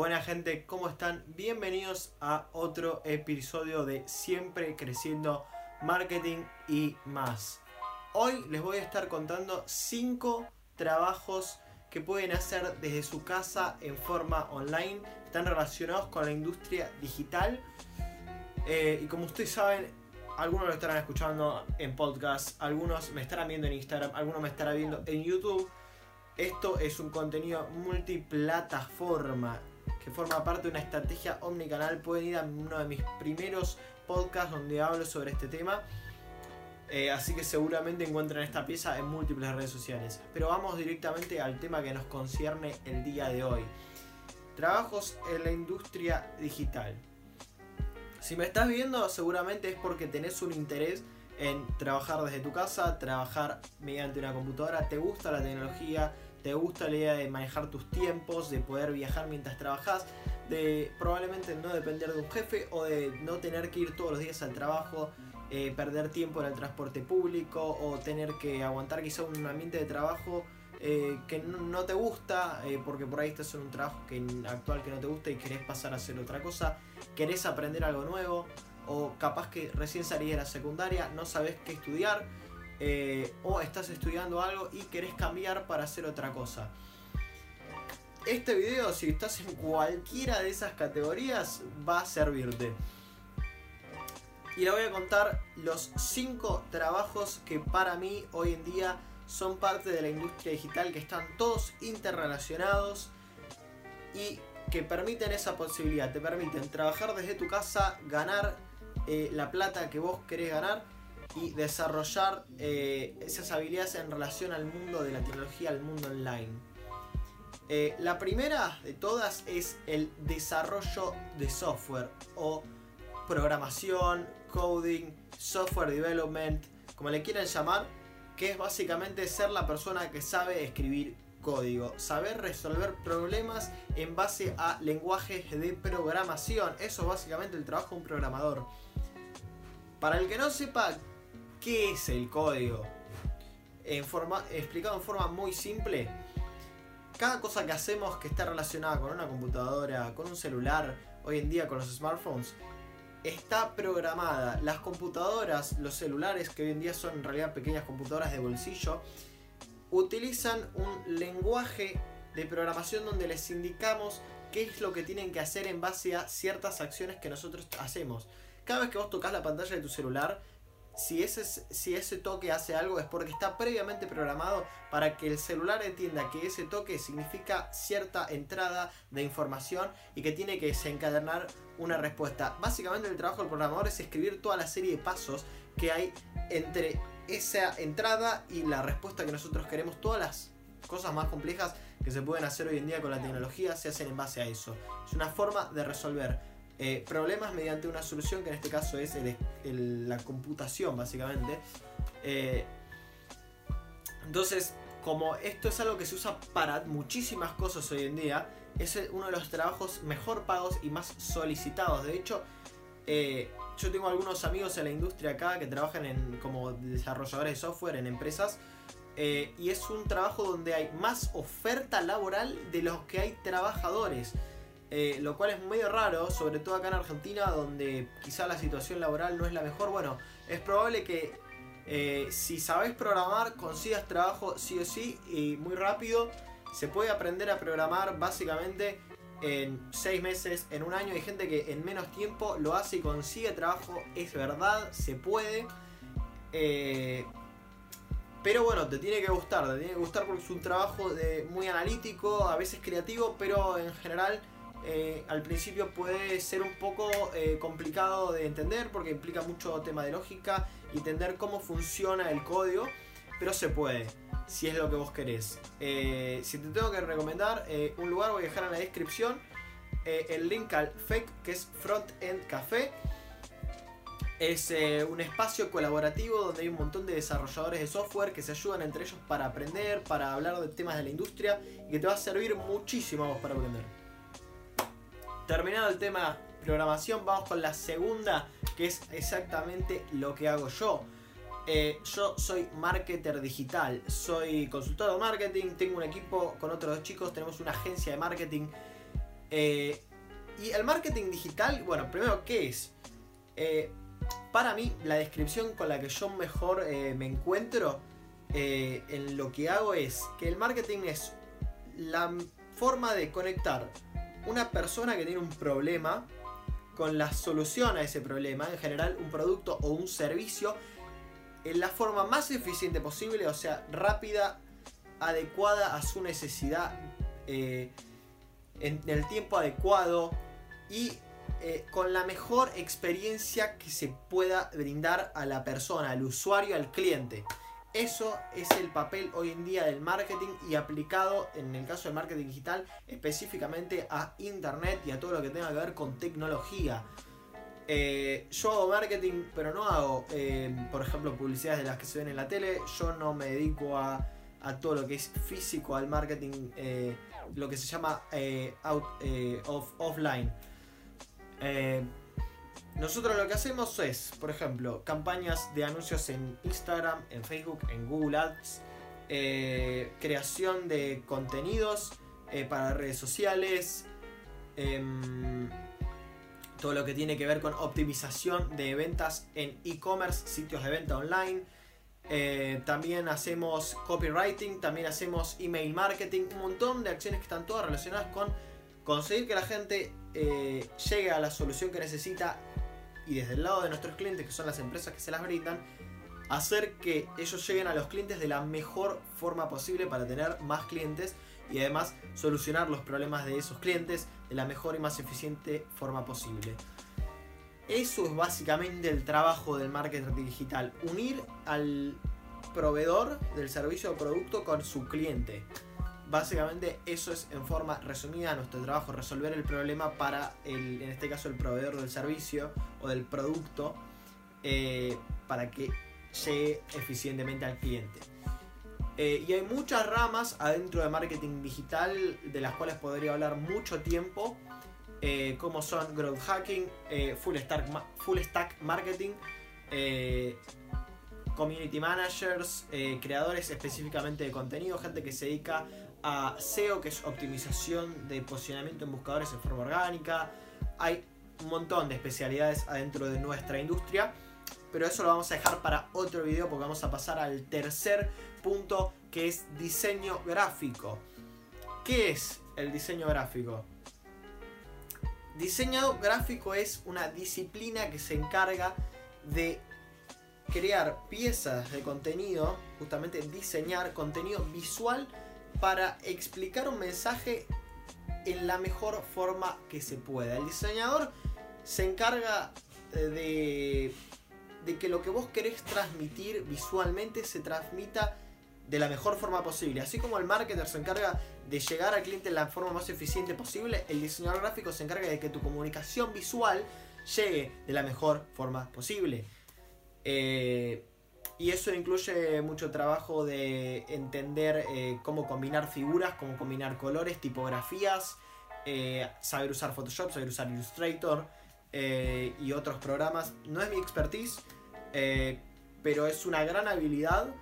Buena gente, ¿cómo están? Bienvenidos a otro episodio de Siempre Creciendo Marketing y más. Hoy les voy a estar contando 5 trabajos que pueden hacer desde su casa en forma online. Están relacionados con la industria digital. Eh, y como ustedes saben, algunos lo estarán escuchando en podcast, algunos me estarán viendo en Instagram, algunos me estarán viendo en YouTube. Esto es un contenido multiplataforma que forma parte de una estrategia omnicanal. Pueden ir a uno de mis primeros podcasts donde hablo sobre este tema. Eh, así que seguramente encuentran esta pieza en múltiples redes sociales. Pero vamos directamente al tema que nos concierne el día de hoy. Trabajos en la industria digital. Si me estás viendo, seguramente es porque tenés un interés en trabajar desde tu casa, trabajar mediante una computadora, te gusta la tecnología, te gusta la idea de manejar tus tiempos, de poder viajar mientras trabajas, de probablemente no depender de un jefe o de no tener que ir todos los días al trabajo, eh, perder tiempo en el transporte público o tener que aguantar quizá un ambiente de trabajo eh, que no, te gusta, eh, porque por ahí estás en un trabajo que, actual que no te gusta y querés pasar a hacer otra cosa, querés aprender algo nuevo, o capaz que recién salís de la secundaria, no sabes qué estudiar, eh, o estás estudiando algo y querés cambiar para hacer otra cosa. Este video, si estás en cualquiera de esas categorías, va a servirte. Y le voy a contar los 5 trabajos que para mí hoy en día son parte de la industria digital que están todos interrelacionados y que permiten esa posibilidad. Te permiten trabajar desde tu casa, ganar eh, la plata que vos querés ganar y desarrollar eh, esas habilidades en relación al mundo de la tecnología, al mundo online. Eh, la primera de todas es el desarrollo de software o programación, coding, software development, como le quieran llamar que es básicamente ser la persona que sabe escribir código, saber resolver problemas en base a lenguajes de programación. Eso es básicamente el trabajo de un programador. Para el que no sepa qué es el código, en forma, explicado en forma muy simple, cada cosa que hacemos que está relacionada con una computadora, con un celular, hoy en día con los smartphones, está programada. Las computadoras, los celulares, que hoy en día son en realidad pequeñas computadoras de bolsillo, utilizan un lenguaje de programación donde les indicamos qué es lo que tienen que hacer en base a ciertas acciones que nosotros hacemos. Cada vez que vos tocas la pantalla de tu celular, si ese, si ese toque hace algo es porque está previamente programado para que el celular entienda que ese toque significa cierta entrada de información y que tiene que desencadenar una respuesta. Básicamente el trabajo del programador es escribir toda la serie de pasos que hay entre esa entrada y la respuesta que nosotros queremos. Todas las cosas más complejas que se pueden hacer hoy en día con la tecnología se hacen en base a eso. Es una forma de resolver eh, problemas mediante una solución que en este caso es la computación básicamente. Eh, entonces, como esto es algo que se usa para muchísimas cosas hoy en día, es uno de los trabajos mejor pagos y más solicitados. De hecho, eh, yo tengo algunos amigos en la industria acá que trabajan en, como desarrolladores de software en empresas. y es un trabajo donde hay más oferta laboral de los que hay trabajadores. Eh, lo cual es medio raro, sobre todo acá en Argentina, donde quizá la situación laboral no es la mejor. Bueno, es probable que eh, si sabes programar, consigas trabajo sí o sí y muy rápido. Se puede aprender a programar básicamente en 6 meses, en un año. Hay gente que en menos tiempo lo hace y consigue trabajo. Es verdad, se puede. Eh, pero bueno, te tiene que gustar, te tiene que gustar porque es un trabajo de, muy analítico, a veces creativo, pero en general eh, al principio puede ser un poco eh, complicado de entender porque implica mucho tema de lógica y entender cómo funciona el código, pero se puede, si es lo que vos querés. Eh, si te tengo que recomendar un lugar, voy a dejar en la descripción el link al FEC, que es Front End Café. Es un espacio colaborativo donde hay un montón de desarrolladores de software que se ayudan entre ellos para aprender, para hablar de temas de la industria y que te va a servir muchísimo a vos para aprender. Terminado el tema programación, vamos con la segunda, que es exactamente lo que hago yo. Eh, yo soy marketer digital, soy consultor de marketing, tengo un equipo con otros dos chicos, tenemos una agencia de marketing Eh, y el marketing digital, bueno, primero, ¿qué es? Eh, para mí, la descripción con la que yo mejor me encuentro en lo que hago es que el marketing es la forma de conectar una persona que tiene un problema con la solución a ese problema, en general un producto o un servicio, en la forma más eficiente posible, o sea, rápida, adecuada a su necesidad, en el tiempo adecuado, y eh, con la mejor experiencia que se pueda brindar a la persona, al usuario, al cliente. Eso es el papel hoy en día del marketing y aplicado en el caso del marketing digital específicamente a internet y a todo lo que tenga que ver con tecnología. Eh, yo hago marketing, pero no hago, eh, por ejemplo, publicidades de las que se ven en la tele. Yo no me dedico a, todo lo que es físico, al marketing, lo que se llama offline. Eh, nosotros lo que hacemos es, por ejemplo, campañas de anuncios en Instagram, en Facebook, en Google Ads, eh, creación de contenidos eh, para redes sociales, em, todo lo que tiene que ver con optimización de ventas en e-commerce, sitios de venta online. también hacemos copywriting, también hacemos email marketing, un montón de acciones que están todas relacionadas con conseguir que la gente eh, llegue a la solución que necesita y desde el lado de nuestros clientes, que son las empresas que se las brindan, hacer que ellos lleguen a los clientes de la mejor forma posible para tener más clientes y además solucionar los problemas de esos clientes de la mejor y más eficiente forma posible. Eso es básicamente el trabajo del marketing digital, unir al proveedor del servicio o producto con su cliente. Básicamente eso es en forma resumida nuestro trabajo, resolver el problema para, el, en este caso, el proveedor del servicio o del producto eh, para que llegue eficientemente al cliente. Eh, y hay muchas ramas adentro de marketing digital de las cuales podría hablar mucho tiempo, eh, como son growth hacking, full, stack, full stack marketing, community managers, creadores específicamente de contenido, gente que se dedica a SEO, que es optimización de posicionamiento en buscadores en forma orgánica. Hay un montón de especialidades adentro de nuestra industria, pero eso lo vamos a dejar para otro video porque vamos a pasar al tercer punto que es diseño gráfico. ¿Qué es el diseño gráfico? Diseño gráfico es una disciplina que se encarga de crear piezas de contenido, justamente diseñar contenido visual para explicar un mensaje en la mejor forma que se pueda. El diseñador se encarga eh, de, que lo que vos querés transmitir visualmente se transmita de la mejor forma posible. Así como el marketer se encarga de llegar al cliente de la forma más eficiente posible, el diseñador gráfico se encarga de que tu comunicación visual llegue de la mejor forma posible. Eh, y eso incluye mucho trabajo de entender eh, cómo combinar figuras, cómo combinar colores, tipografías, eh, saber usar Photoshop, saber usar Illustrator eh, y otros programas. No es mi expertise, pero es una gran habilidad.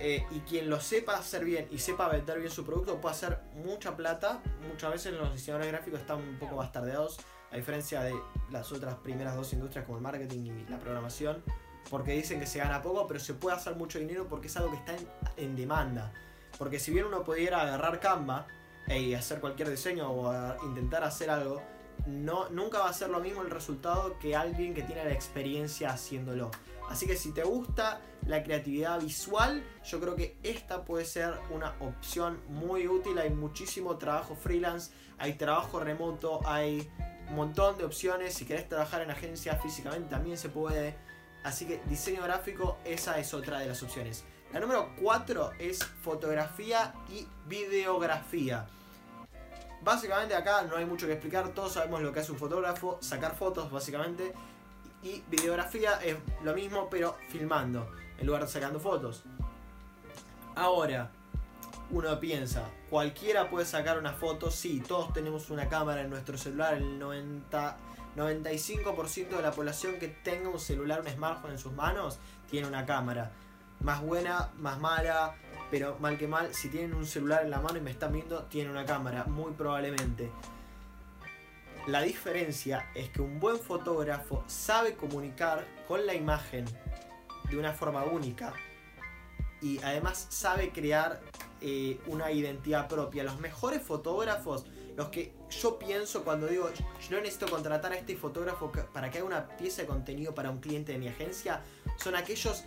y quien lo sepa hacer bien y sepa vender bien su producto puede hacer mucha plata. Muchas veces los diseñadores gráficos están un poco bastardeados, a diferencia de las otras primeras dos industrias como el marketing y la programación porque dicen que se gana poco, pero se puede hacer mucho dinero porque es algo que está en, demanda. Porque si bien uno pudiera agarrar Canva y hacer cualquier diseño o intentar hacer algo, no, nunca va a ser lo mismo el resultado que alguien que tiene la experiencia haciéndolo. Así que si te gusta la creatividad visual, yo creo que esta puede ser una opción muy útil. Hay muchísimo trabajo freelance, hay trabajo remoto, hay un montón de opciones. Si querés trabajar en agencia físicamente también se puede. Así que diseño gráfico, esa es otra de las opciones. La número 4 es fotografía y videografía. Básicamente acá no hay mucho que explicar, todos sabemos lo que hace un fotógrafo, sacar fotos básicamente. Y videografía es lo mismo pero filmando, en lugar de sacando fotos. Ahora, uno piensa, cualquiera puede sacar una foto, sí, todos tenemos una cámara en nuestro celular, el 90 95% de la población que tenga un celular, un smartphone en sus manos, tiene una cámara. Más buena, más mala, pero mal que mal, si tienen un celular en la mano y me están viendo, tienen una cámara, muy probablemente. la diferencia es que un buen fotógrafo sabe comunicar con la imagen de una forma única y además sabe crear eh, una identidad propia. Los mejores fotógrafos, los que yo pienso cuando digo yo necesito contratar a este fotógrafo para que haga una pieza de contenido para un cliente de mi agencia, son aquellos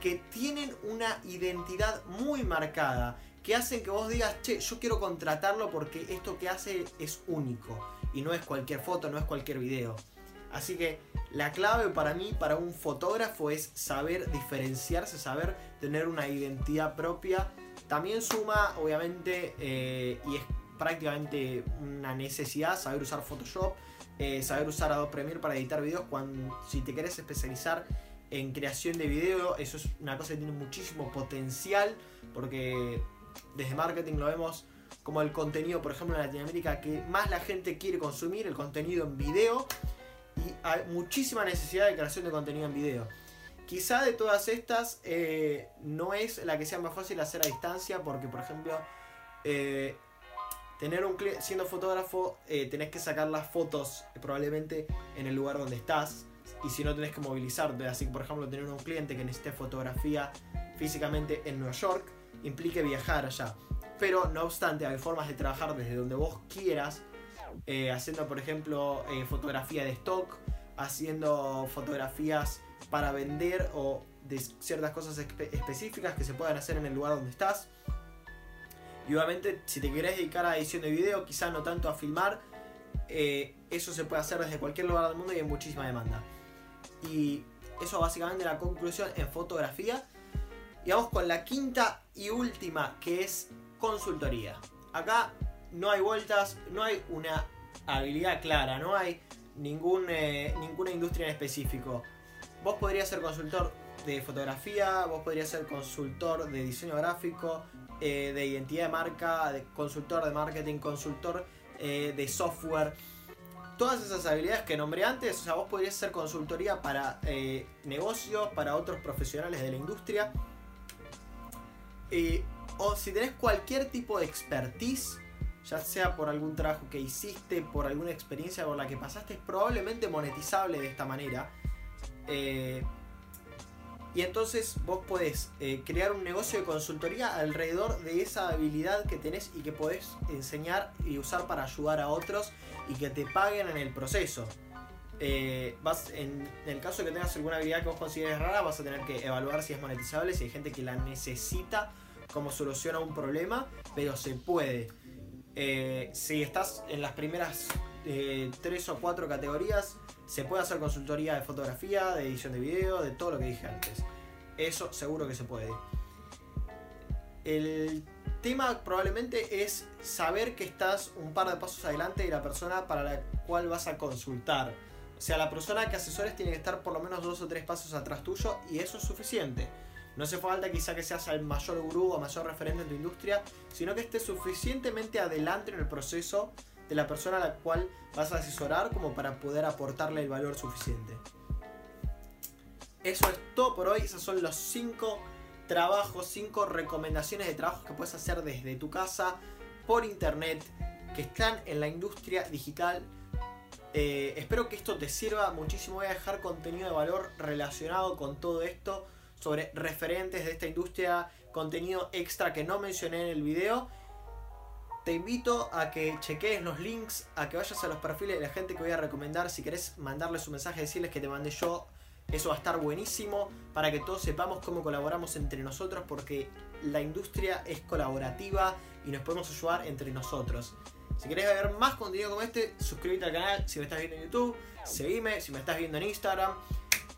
que tienen una identidad muy marcada, que hacen que vos digas, che, yo quiero contratarlo porque esto que hace es único y no es cualquier foto, no es cualquier video. Así que la clave para mí, para un fotógrafo, es saber diferenciarse, saber tener una identidad propia. También suma, obviamente, eh, y es prácticamente una necesidad, saber usar Photoshop, eh, saber usar Adobe Premiere para editar videos. Cuando, si te querés especializar en creación de video, eso es una cosa que tiene muchísimo potencial, porque desde marketing lo vemos como el contenido, por ejemplo, en Latinoamérica, que más la gente quiere consumir, el contenido en video y hay muchísima necesidad de creación de contenido en video. Quizá de todas estas eh, no es la que sea más fácil hacer a distancia porque, por ejemplo, eh, tener un siendo fotógrafo eh, tenés que sacar las fotos probablemente en el lugar donde estás y si no tenés que movilizarte. Así que, por ejemplo, tener un cliente que necesite fotografía físicamente en Nueva York implique viajar allá. Pero no obstante, hay formas de trabajar desde donde vos quieras haciendo por ejemplo fotografía de stock, haciendo fotografías para vender o de ciertas cosas específicas que se puedan hacer en el lugar donde estás. Y obviamente si te querés dedicar a edición de video, quizá no tanto a filmar, eh, eso se puede hacer desde cualquier lugar del mundo y hay muchísima demanda. Y eso básicamente la conclusión en fotografía. Y vamos con la quinta y última, que es consultoría. Acá no hay vueltas, no hay una habilidad clara, no hay ningún, eh, ninguna industria en específico. Vos podrías ser consultor de fotografía, vos podrías ser consultor de diseño gráfico, eh, de identidad de marca, de consultor de marketing, consultor eh, de software. Todas esas habilidades que nombré antes, o sea, vos podrías ser consultoría para negocios, para otros profesionales de la industria. o si tenés cualquier tipo de expertise ya sea por algún trabajo que hiciste, por alguna experiencia por la que pasaste, es probablemente monetizable de esta manera. Eh, y entonces vos podés eh, crear un negocio de consultoría alrededor de esa habilidad que tenés y que podés enseñar y usar para ayudar a otros y que te paguen en el proceso. Eh, vas, en, el caso de que tengas alguna habilidad que vos consideres rara, vas a tener que evaluar si es monetizable, si hay gente que la necesita como solución a un problema, pero se puede. Si estás en las primeras tres o cuatro categorías, se puede hacer consultoría de fotografía, de edición de video, de todo lo que dije antes. Eso seguro que se puede. El tema probablemente es saber que estás un par de pasos adelante de la persona para la cual vas a consultar. O sea, la persona que asesores tiene que estar por lo menos dos o tres pasos atrás tuyo y eso es suficiente. No hace falta quizá que seas el mayor gurú o mayor referente en tu industria, sino que estés suficientemente adelante en el proceso de la persona a la cual vas a asesorar como para poder aportarle el valor suficiente. Eso es todo por hoy. Esos son los 5 trabajos, 5 recomendaciones de trabajos que puedes hacer desde tu casa, por internet, que están en la industria digital. Eh, espero que esto te sirva muchísimo. Voy a dejar contenido de valor relacionado con todo esto sobre referentes de esta industria, contenido extra que no mencioné en el video. Te invito a que cheques los links, a que vayas a los perfiles de la gente que voy a recomendar. Si querés mandarles un mensaje, decirles que te mandé yo, eso va a estar buenísimo para que todos sepamos cómo colaboramos entre nosotros, porque la industria es colaborativa y nos podemos ayudar entre nosotros. Si querés ver más contenido como este, suscríbete al canal si me estás viendo en YouTube, seguime si me estás viendo en Instagram.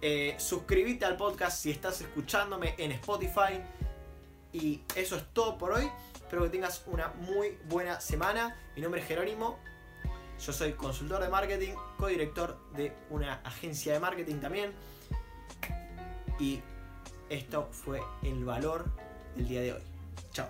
Eh, suscríbete al podcast si estás escuchándome en Spotify. Y eso es todo por hoy. Espero que tengas una muy buena semana. Mi nombre es Jerónimo. Yo soy consultor de marketing, codirector de una agencia de marketing también. Y esto fue el valor del día de hoy. Chao.